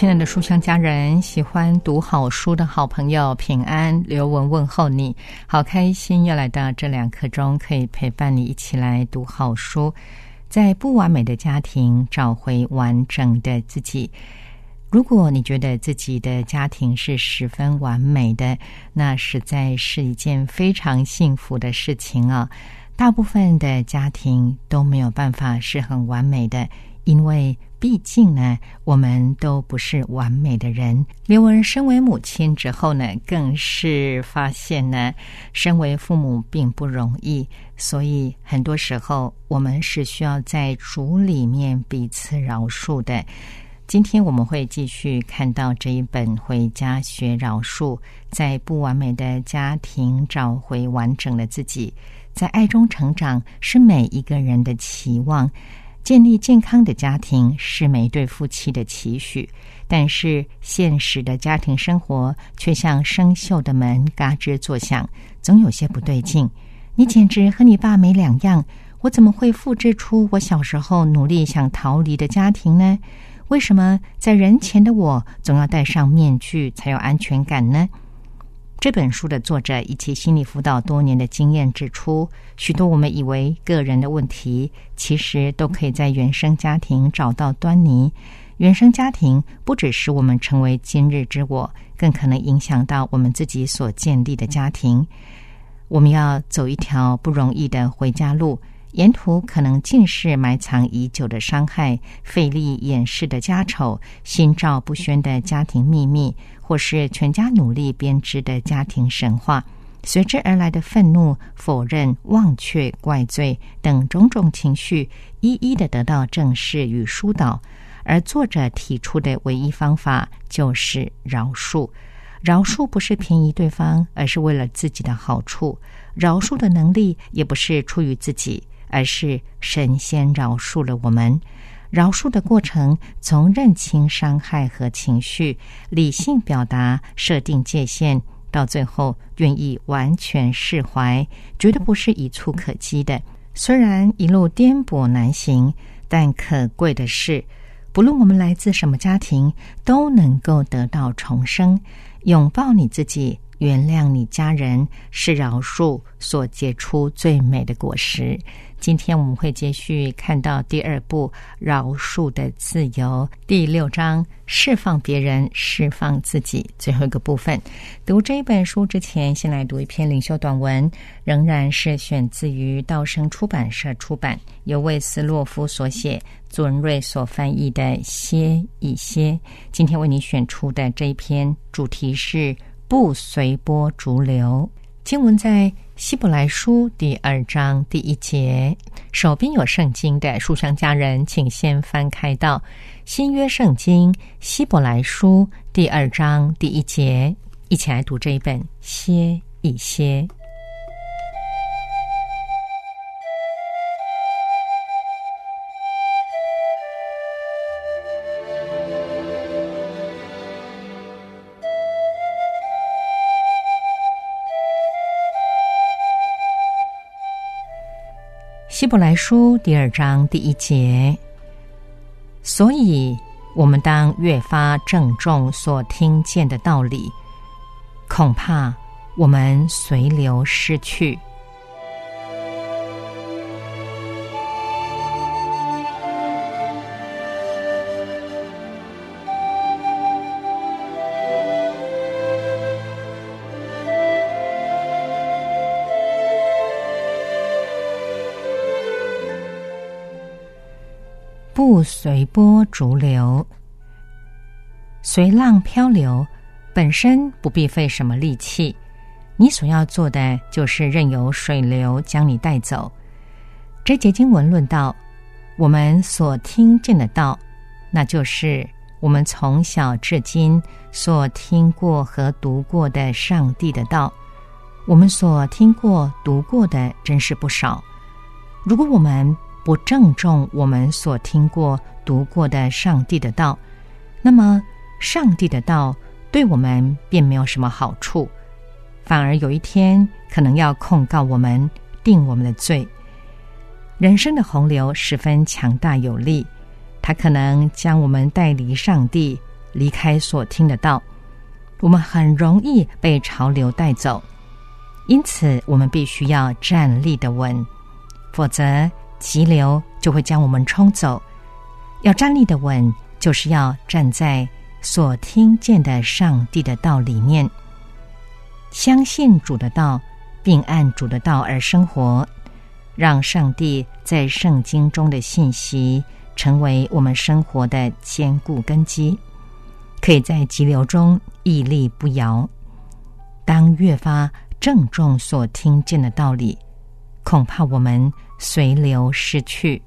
亲爱的书香家人，喜欢读好书的好朋友，平安刘文问候你，好开心又来到这两刻钟，可以陪伴你一起来读好书，在不完美的家庭找回完整的自己。如果你觉得自己的家庭是十分完美的，那实在是一件非常幸福的事情啊！大部分的家庭都没有办法是很完美的，因为。毕竟呢，我们都不是完美的人。刘文身为母亲之后呢，更是发现呢，身为父母并不容易。所以很多时候，我们是需要在主里面彼此饶恕的。今天我们会继续看到这一本《回家学饶恕》，在不完美的家庭找回完整的自己，在爱中成长，是每一个人的期望。建立健康的家庭是每对夫妻的期许，但是现实的家庭生活却像生锈的门，嘎吱作响，总有些不对劲。你简直和你爸没两样，我怎么会复制出我小时候努力想逃离的家庭呢？为什么在人前的我总要戴上面具才有安全感呢？这本书的作者以其心理辅导多年的经验指出，许多我们以为个人的问题，其实都可以在原生家庭找到端倪。原生家庭不只是我们成为今日之我，更可能影响到我们自己所建立的家庭。我们要走一条不容易的回家路。沿途可能尽是埋藏已久的伤害、费力掩饰的家丑、心照不宣的家庭秘密，或是全家努力编织的家庭神话。随之而来的愤怒、否认、忘却、怪罪等种种情绪，一一的得到正视与疏导。而作者提出的唯一方法就是饶恕。饶恕不是便宜对方，而是为了自己的好处。饶恕的能力也不是出于自己。而是神仙饶恕了我们，饶恕的过程从认清伤害和情绪，理性表达，设定界限，到最后愿意完全释怀，绝对不是一蹴可及的。虽然一路颠簸难行，但可贵的是，不论我们来自什么家庭，都能够得到重生。拥抱你自己，原谅你家人，是饶恕所结出最美的果实。今天我们会继续看到第二部《饶恕的自由》第六章“释放别人，释放自己”最后一个部分。读这一本书之前，先来读一篇领袖短文，仍然是选自于道生出版社出版，由魏斯洛夫所写，朱文瑞所翻译的《歇一歇》。今天为你选出的这一篇主题是“不随波逐流”。经文在。希伯来书第二章第一节，手边有圣经的书香家人，请先翻开到新约圣经希伯来书第二章第一节，一起来读这一本歇一歇。希伯来书第二章第一节，所以我们当越发郑重所听见的道理，恐怕我们随流失去。随波逐流，随浪漂流，本身不必费什么力气。你所要做的，就是任由水流将你带走。这节经文论到我们所听见的道，那就是我们从小至今所听过和读过的上帝的道。我们所听过、读过的真是不少。如果我们不郑重我们所听过、读过的上帝的道，那么上帝的道对我们并没有什么好处，反而有一天可能要控告我们、定我们的罪。人生的洪流十分强大有力，它可能将我们带离上帝，离开所听的道。我们很容易被潮流带走。因此，我们必须要站立的稳，否则急流就会将我们冲走。要站立的稳，就是要站在所听见的上帝的道里面，相信主的道，并按主的道而生活，让上帝在圣经中的信息成为我们生活的坚固根基，可以在急流中屹立不摇。当越发郑重所听见的道理，恐怕我们随流逝去。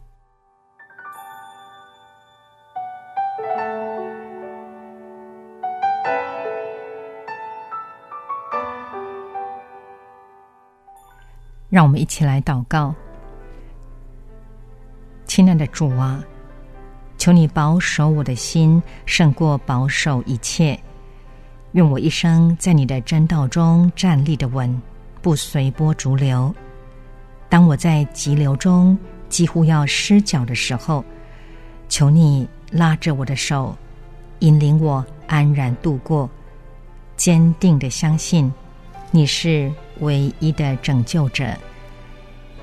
让我们一起来祷告，亲爱的主啊，求你保守我的心，胜过保守一切。愿我一生在你的真道中站立的稳，不随波逐流。当我在急流中几乎要失脚的时候，求你拉着我的手，引领我安然度过。坚定的相信，你是唯一的拯救者。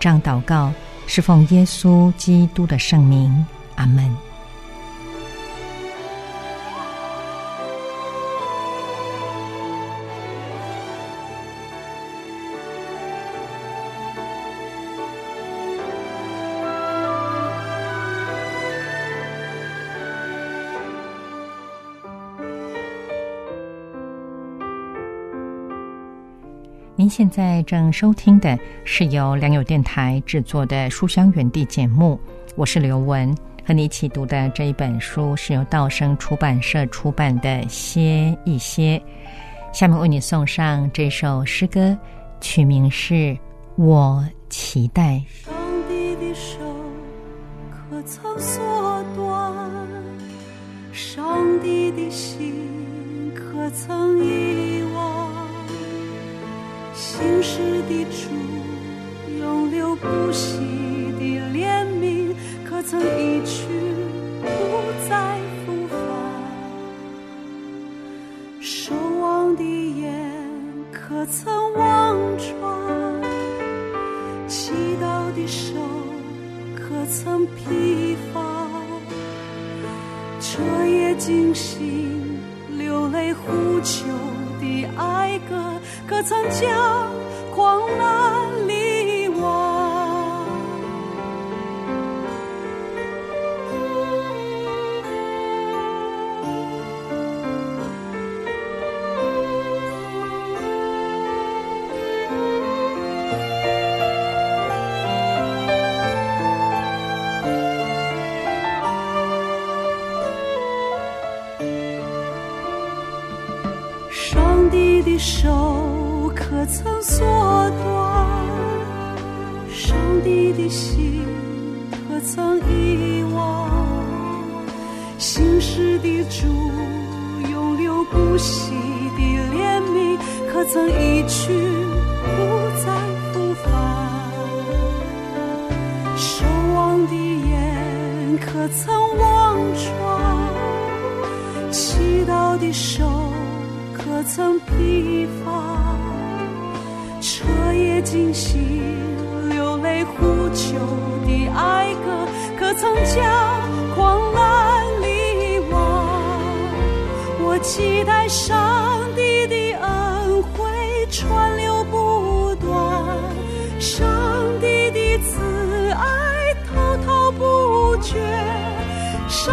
这样祷告，是奉耶稣基督的圣名。阿门。您现在正收听的是由良友电台制作的《书香园地》节目，我是刘雯，和你一起读的这一本书是由道生出版社出版的《歇一歇》。下面为你送上这首诗歌，曲名是《我期待》。上帝的手可曾缩短？上帝的心可曾一？心事的主，永留不息的怜悯，可曾一去不再复返？守望的眼，可曾望穿？祈祷的手，可曾疲乏？彻夜惊醒，流泪呼求的哀歌。可曾将狂澜力可曾一去不再复返？守望的眼，可曾望穿？祈祷的手，可曾疲乏？彻夜惊醒，流泪呼求的哀歌，可曾将狂澜力忘？我期待上帝的恩川流不断，上帝的慈爱滔滔不绝，上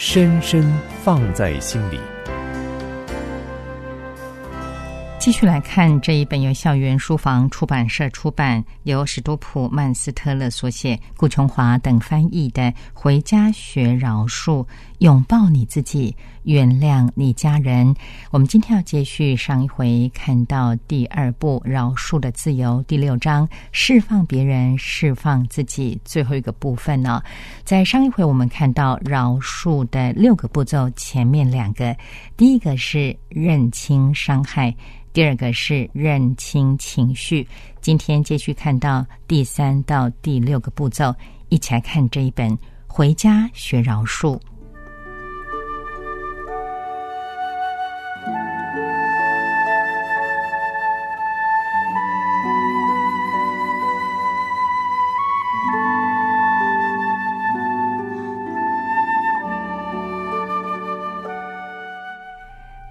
深深放在心里。继续来看这一本由校园书房出版社出版，由史多普曼斯特勒所写，顾琼华等翻译的《回家学饶恕，拥抱你自己，原谅你家人》。我们今天要接续上一回看到第二部《饶恕的自由》第六章“释放别人，释放自己”最后一个部分呢。在上一回我们看到饶恕的六个步骤，前面两个，第一个是认清伤害。第二个是认清情绪，今天继续看到第三到第六个步骤，一起来看这一本《回家学饶恕》。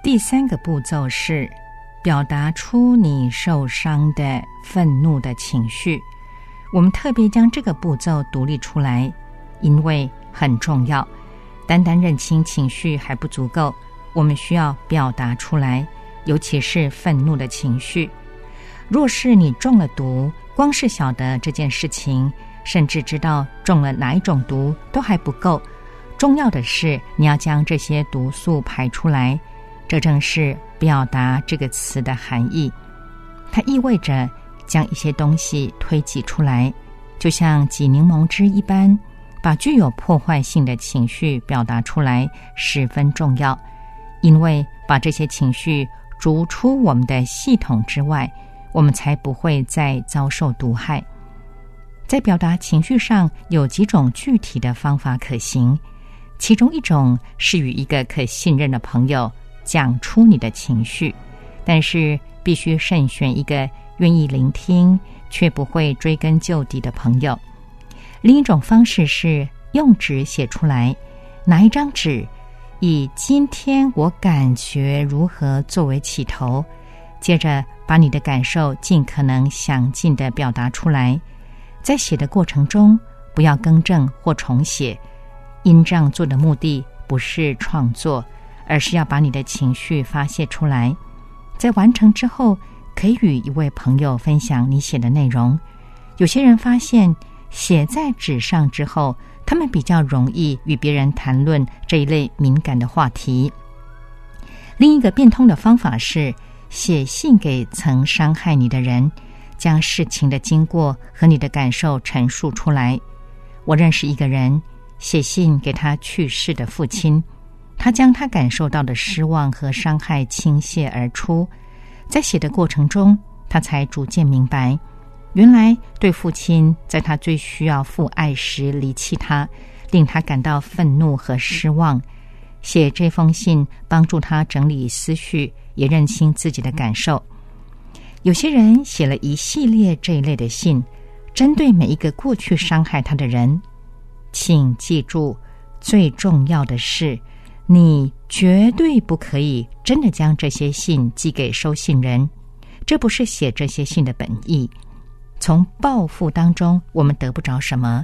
第三个步骤是。表达出你受伤的愤怒的情绪，我们特别将这个步骤独立出来，因为很重要。单单认清情绪还不足够，我们需要表达出来，尤其是愤怒的情绪。若是你中了毒，光是晓得这件事情，甚至知道中了哪一种毒都还不够，重要的是你要将这些毒素排出来。这正是表达这个词的含义，它意味着将一些东西推挤出来，就像挤柠檬汁一般，把具有破坏性的情绪表达出来十分重要。因为把这些情绪逐出我们的系统之外，我们才不会再遭受毒害。在表达情绪上有几种具体的方法可行，其中一种是与一个可信任的朋友。讲出你的情绪，但是必须慎选一个愿意聆听却不会追根究底的朋友。另一种方式是用纸写出来，拿一张纸，以今天我感觉如何作为起头，接着把你的感受尽可能详尽的表达出来。在写的过程中，不要更正或重写，因这样做的目的不是创作。而是要把你的情绪发泄出来。在完成之后，可以与一位朋友分享你写的内容。有些人发现，写在纸上之后，他们比较容易与别人谈论这一类敏感的话题。另一个变通的方法是写信给曾伤害你的人，将事情的经过和你的感受陈述出来。我认识一个人，写信给他去世的父亲，他将他感受到的失望和伤害倾泻而出。在写的过程中，他才逐渐明白，原来对父亲在他最需要父爱时离弃他，令他感到愤怒和失望。写这封信帮助他整理思绪，也认清自己的感受。有些人写了一系列这一类的信，针对每一个过去伤害他的人。请记住，最重要的是，你绝对不可以真的将这些信寄给收信人。这不是写这些信的本意。从报复当中，我们得不着什么。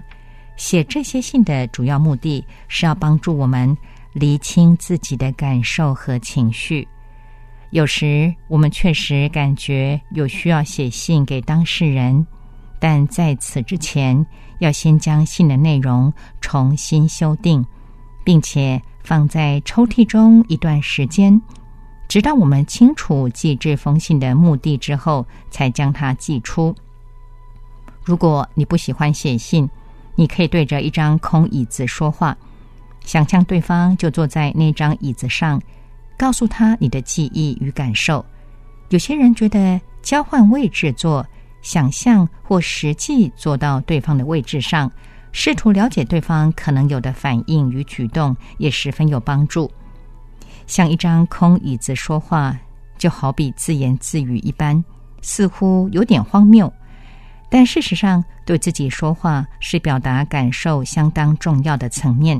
写这些信的主要目的是要帮助我们。厘清自己的感受和情绪。有时我们确实感觉有需要写信给当事人，但在此之前，要先将信的内容重新修订，并且放在抽屉中一段时间，直到我们清楚寄这封信的目的之后，才将它寄出。如果你不喜欢写信，你可以对着一张空椅子说话。想象对方就坐在那张椅子上，告诉他你的记忆与感受。有些人觉得交换位置坐，想象或实际坐到对方的位置上，试图了解对方可能有的反应与举动，也十分有帮助。像一张空椅子说话，就好比自言自语一般，似乎有点荒谬，但事实上，对自己说话是表达感受相当重要的层面。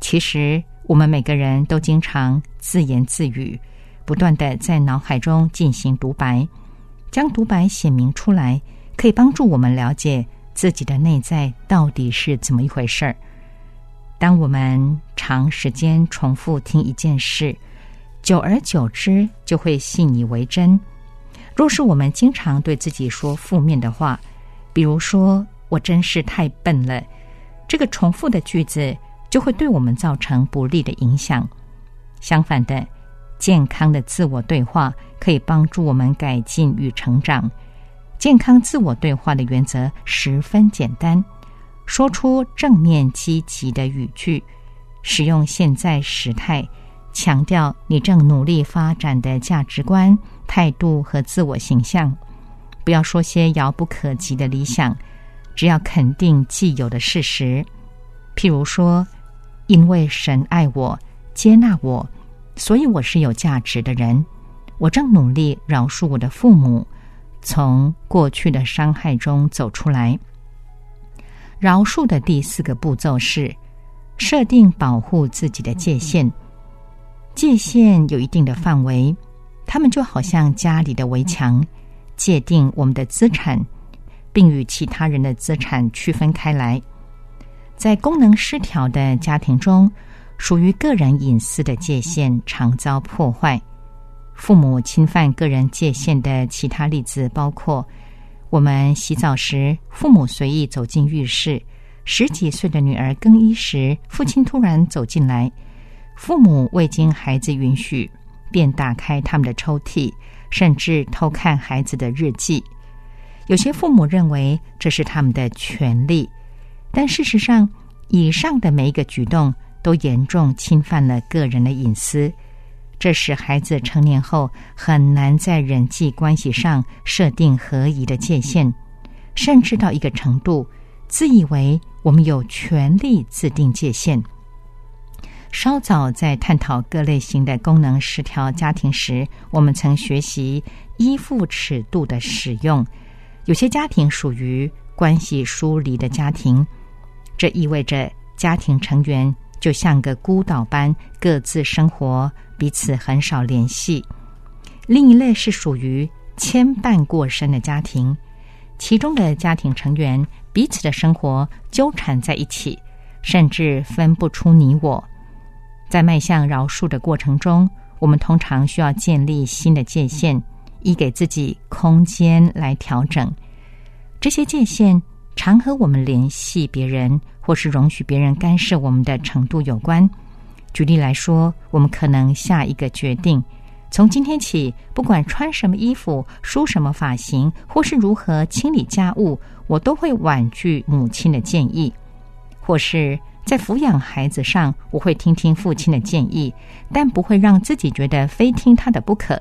其实，我们每个人都经常自言自语，不断的在脑海中进行独白。将独白写明出来，可以帮助我们了解自己的内在到底是怎么一回事儿。当我们长时间重复听一件事，久而久之就会信以为真。若是我们经常对自己说负面的话，比如说“我真是太笨了”，这个重复的句子。就会对我们造成不利的影响。相反的，健康的自我对话可以帮助我们改进与成长。健康自我对话的原则十分简单：说出正面积极的语句，使用现在时态，强调你正努力发展的价值观、态度和自我形象。不要说些遥不可及的理想，只要肯定既有的事实，譬如说。因为神爱我、接纳我，所以我是有价值的人。我正努力饶恕我的父母，从过去的伤害中走出来。饶恕的第四个步骤是设定保护自己的界限。界限有一定的范围，它们就好像家里的围墙，界定我们的资产，并与其他人的资产区分开来。在功能失调的家庭中，属于个人隐私的界限常遭破坏。父母侵犯个人界限的其他例子包括：我们洗澡时，父母随意走进浴室；十几岁的女儿更衣时，父亲突然走进来；父母未经孩子允许便打开他们的抽屉，甚至偷看孩子的日记。有些父母认为这是他们的权利。但事实上，以上的每一个举动都严重侵犯了个人的隐私，这使孩子成年后很难在人际关系上设定合宜的界限，甚至到一个程度，自以为我们有权利自定界限。稍早在探讨各类型的功能失调家庭时，我们曾学习依附尺度的使用。有些家庭属于关系疏离的家庭。这意味着家庭成员就像个孤岛般各自生活，彼此很少联系。另一类是属于牵绊过深的家庭，其中的家庭成员彼此的生活纠缠在一起，甚至分不出你我。在迈向饶恕的过程中，我们通常需要建立新的界限，以给自己空间来调整。这些界限常和我们联系别人，或是容许别人干涉我们的程度有关。举例来说，我们可能下一个决定：从今天起，不管穿什么衣服、梳什么发型，或是如何清理家务，我都会婉拒母亲的建议；或是在抚养孩子上，我会听听父亲的建议，但不会让自己觉得非听他的不可。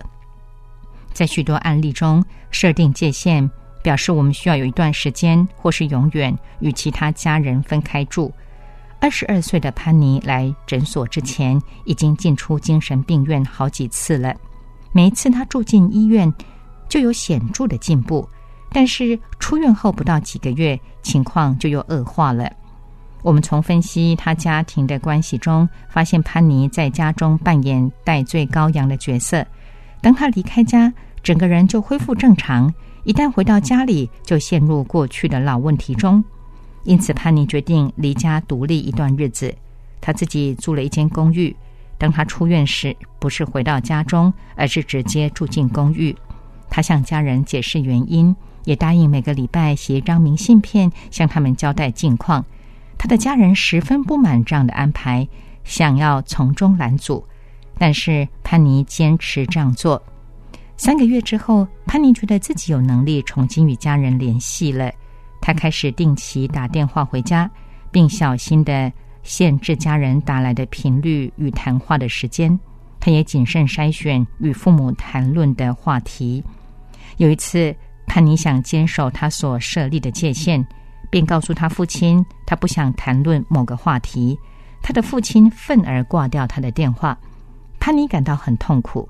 在许多案例中，设定界限表示我们需要有一段时间，或是永远与其他家人分开住。二十二岁的潘妮来诊所之前，已经进出精神病院好几次了。每一次她住进医院，就有显著的进步，但是出院后不到几个月，情况就又恶化了。我们从分析他家庭的关系中，发现潘妮在家中扮演戴罪羔羊的角色。当他离开家，整个人就恢复正常；一旦回到家里，就陷入过去的老问题中。因此，潘妮决定离家独立一段日子。他自己租了一间公寓。当他出院时，不是回到家中，而是直接住进公寓。他向家人解释原因，也答应每个礼拜写一张明信片，向他们交代近况。他的家人十分不满这样的安排，想要从中拦阻，但是潘妮坚持这样做。三个月之后，潘妮觉得自己有能力重新与家人联系了。他开始定期打电话回家，并小心的限制家人打来的频率与谈话的时间。他也谨慎筛选与父母谈论的话题。有一次，潘妮想坚守他所设立的界限，便告诉他父亲，他不想谈论某个话题。他的父亲愤而挂掉他的电话。潘妮感到很痛苦。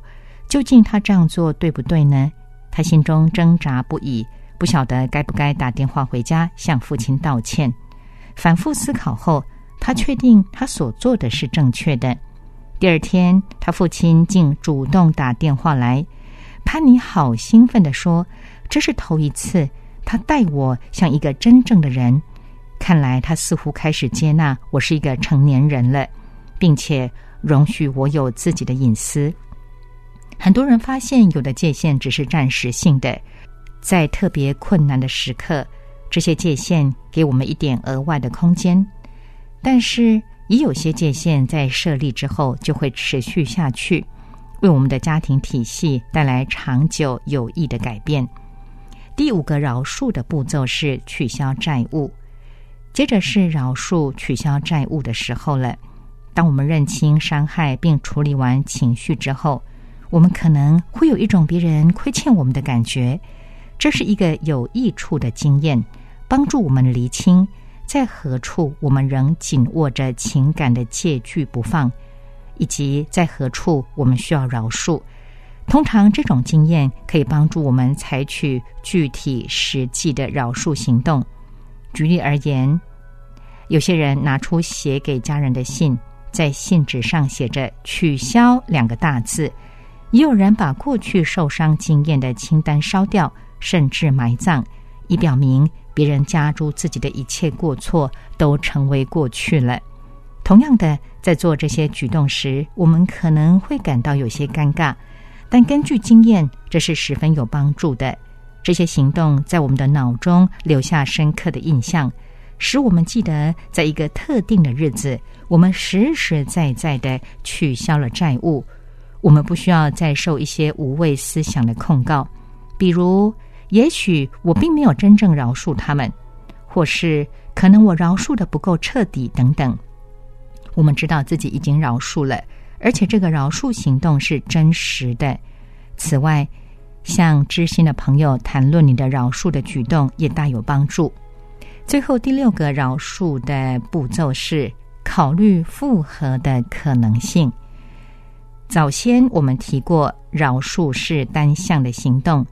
究竟他这样做对不对呢？他心中挣扎不已。不晓得该不该打电话回家向父亲道歉。反复思考后，他确定他所做的是正确的。第二天，他父亲竟主动打电话来。潘妮好兴奋地说：“这是头一次，他待我像一个真正的人。看来他似乎开始接纳我是一个成年人了，并且容许我有自己的隐私。”很多人发现，有的界限只是暂时性的。在特别困难的时刻，这些界限给我们一点额外的空间，但是也有些界限在设立之后就会持续下去，为我们的家庭体系带来长久有益的改变。第五个饶恕的步骤是取消债务，接着是饶恕取消债务的时候了。当我们认清伤害并处理完情绪之后，我们可能会有一种别人亏欠我们的感觉。这是一个有益处的经验，帮助我们厘清在何处我们仍紧握着情感的戒具不放，以及在何处我们需要饶恕。通常，这种经验可以帮助我们采取具体实际的饶恕行动。举例而言，有些人拿出写给家人的信，在信纸上写着“取消”两个大字；也有人把过去受伤经验的清单烧掉。甚至埋葬，以表明别人加诸自己的一切过错都成为过去了。同样的，在做这些举动时，我们可能会感到有些尴尬，但根据经验，这是十分有帮助的。这些行动在我们的脑中留下深刻的印象，使我们记得，在一个特定的日子，我们实实在在的取消了债务。我们不需要再受一些无谓思想的控告，比如。也许我并没有真正饶恕他们，或是可能我饶恕的不够彻底等等。我们知道自己已经饶恕了，而且这个饶恕行动是真实的。此外，向知心的朋友谈论你的饶恕的举动也大有帮助。最后第六个饶恕的步骤是考虑复合的可能性。早先我们提过，饶恕是单向的行动。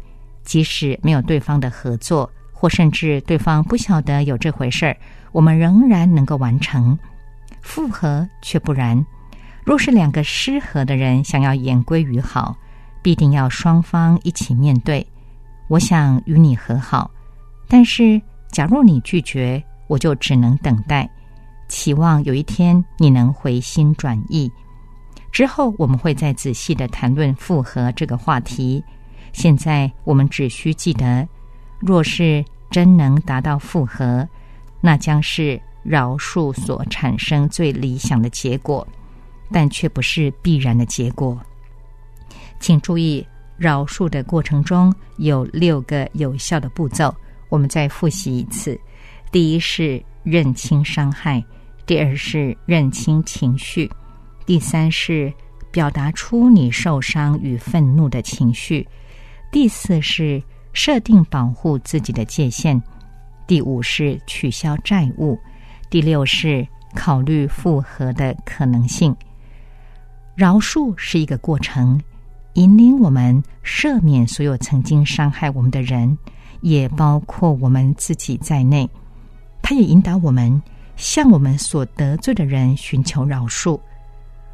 即使没有对方的合作，或甚至对方不晓得有这回事儿，我们仍然能够完成。复合却不然。若是两个失和的人想要言归于好，必定要双方一起面对。我想与你和好，但是假如你拒绝，我就只能等待，期望有一天你能回心转意。之后我们会再仔细的谈论复合这个话题。现在我们只需记得，若是真能达到复合，那将是饶恕所产生最理想的结果，但却不是必然的结果。请注意，饶恕的过程中有六个有效的步骤，我们再复习一次：第一是认清伤害，第二是认清情绪，第三是表达出你受伤与愤怒的情绪，第四是设定保护自己的界限，第五是取消债务，第六是考虑复合的可能性。饶恕是一个过程。引领我们赦免所有曾经伤害我们的人，也包括我们自己在内。他也引导我们向我们所得罪的人寻求饶恕。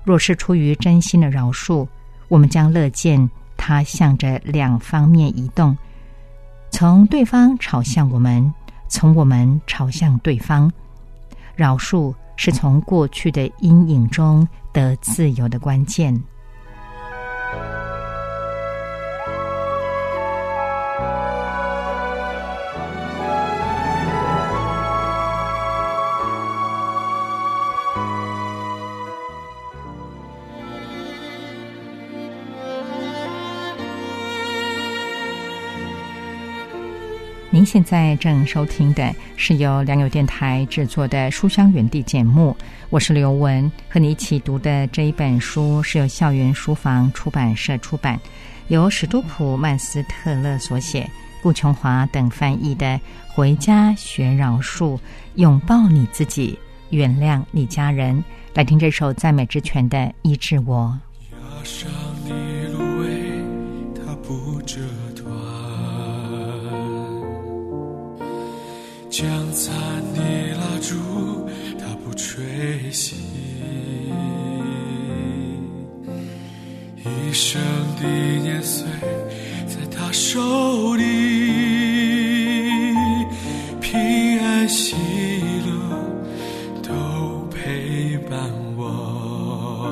若是出于真心的饶恕，我们将乐见它向着两方面移动：从对方朝向我们，从我们朝向对方。饶恕是从过去的阴影中得自由的关键。现在正收听的是由良友电台制作的《书香园地》节目，我是刘文，和你一起读的这一本书是由校园书房出版社出版，由史都普曼斯特勒所写，顾琼华等翻译的《回家学饶恕，拥抱你自己，原谅你家人》。来听这首赞美之泉的《医治我》。将残的蜡烛，它不吹熄；一生的年岁，在他手里，平安喜乐都陪伴我，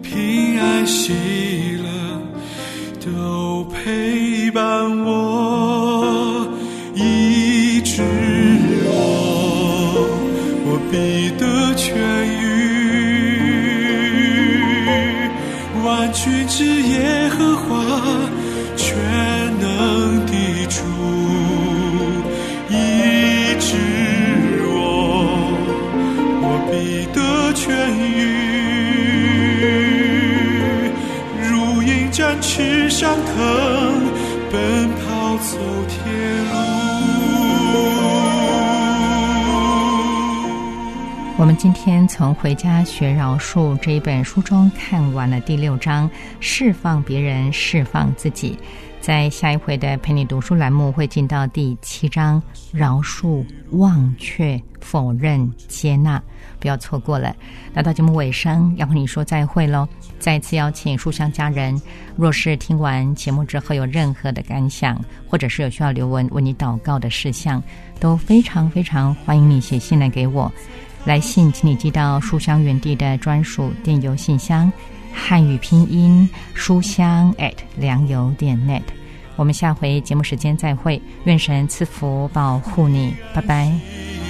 平安喜乐都陪伴我。我们今天从《回家学饶恕》这一本书中看完了第六章“释放别人，释放自己”。在下一回的陪你读书栏目会进到第七章“饶恕、忘却、否认、接纳”，不要错过了。来到节目尾声，要和你说再会喽！再次邀请书香家人，若是听完节目之后有任何的感想，或者是有需要留文为你祷告的事项，都非常非常欢迎你写信来给我。来信，请你寄到书香园地的专属电邮信箱，汉语拼音书香 at 良友点 net。我们下回节目时间再会，愿神赐福保护你，拜拜。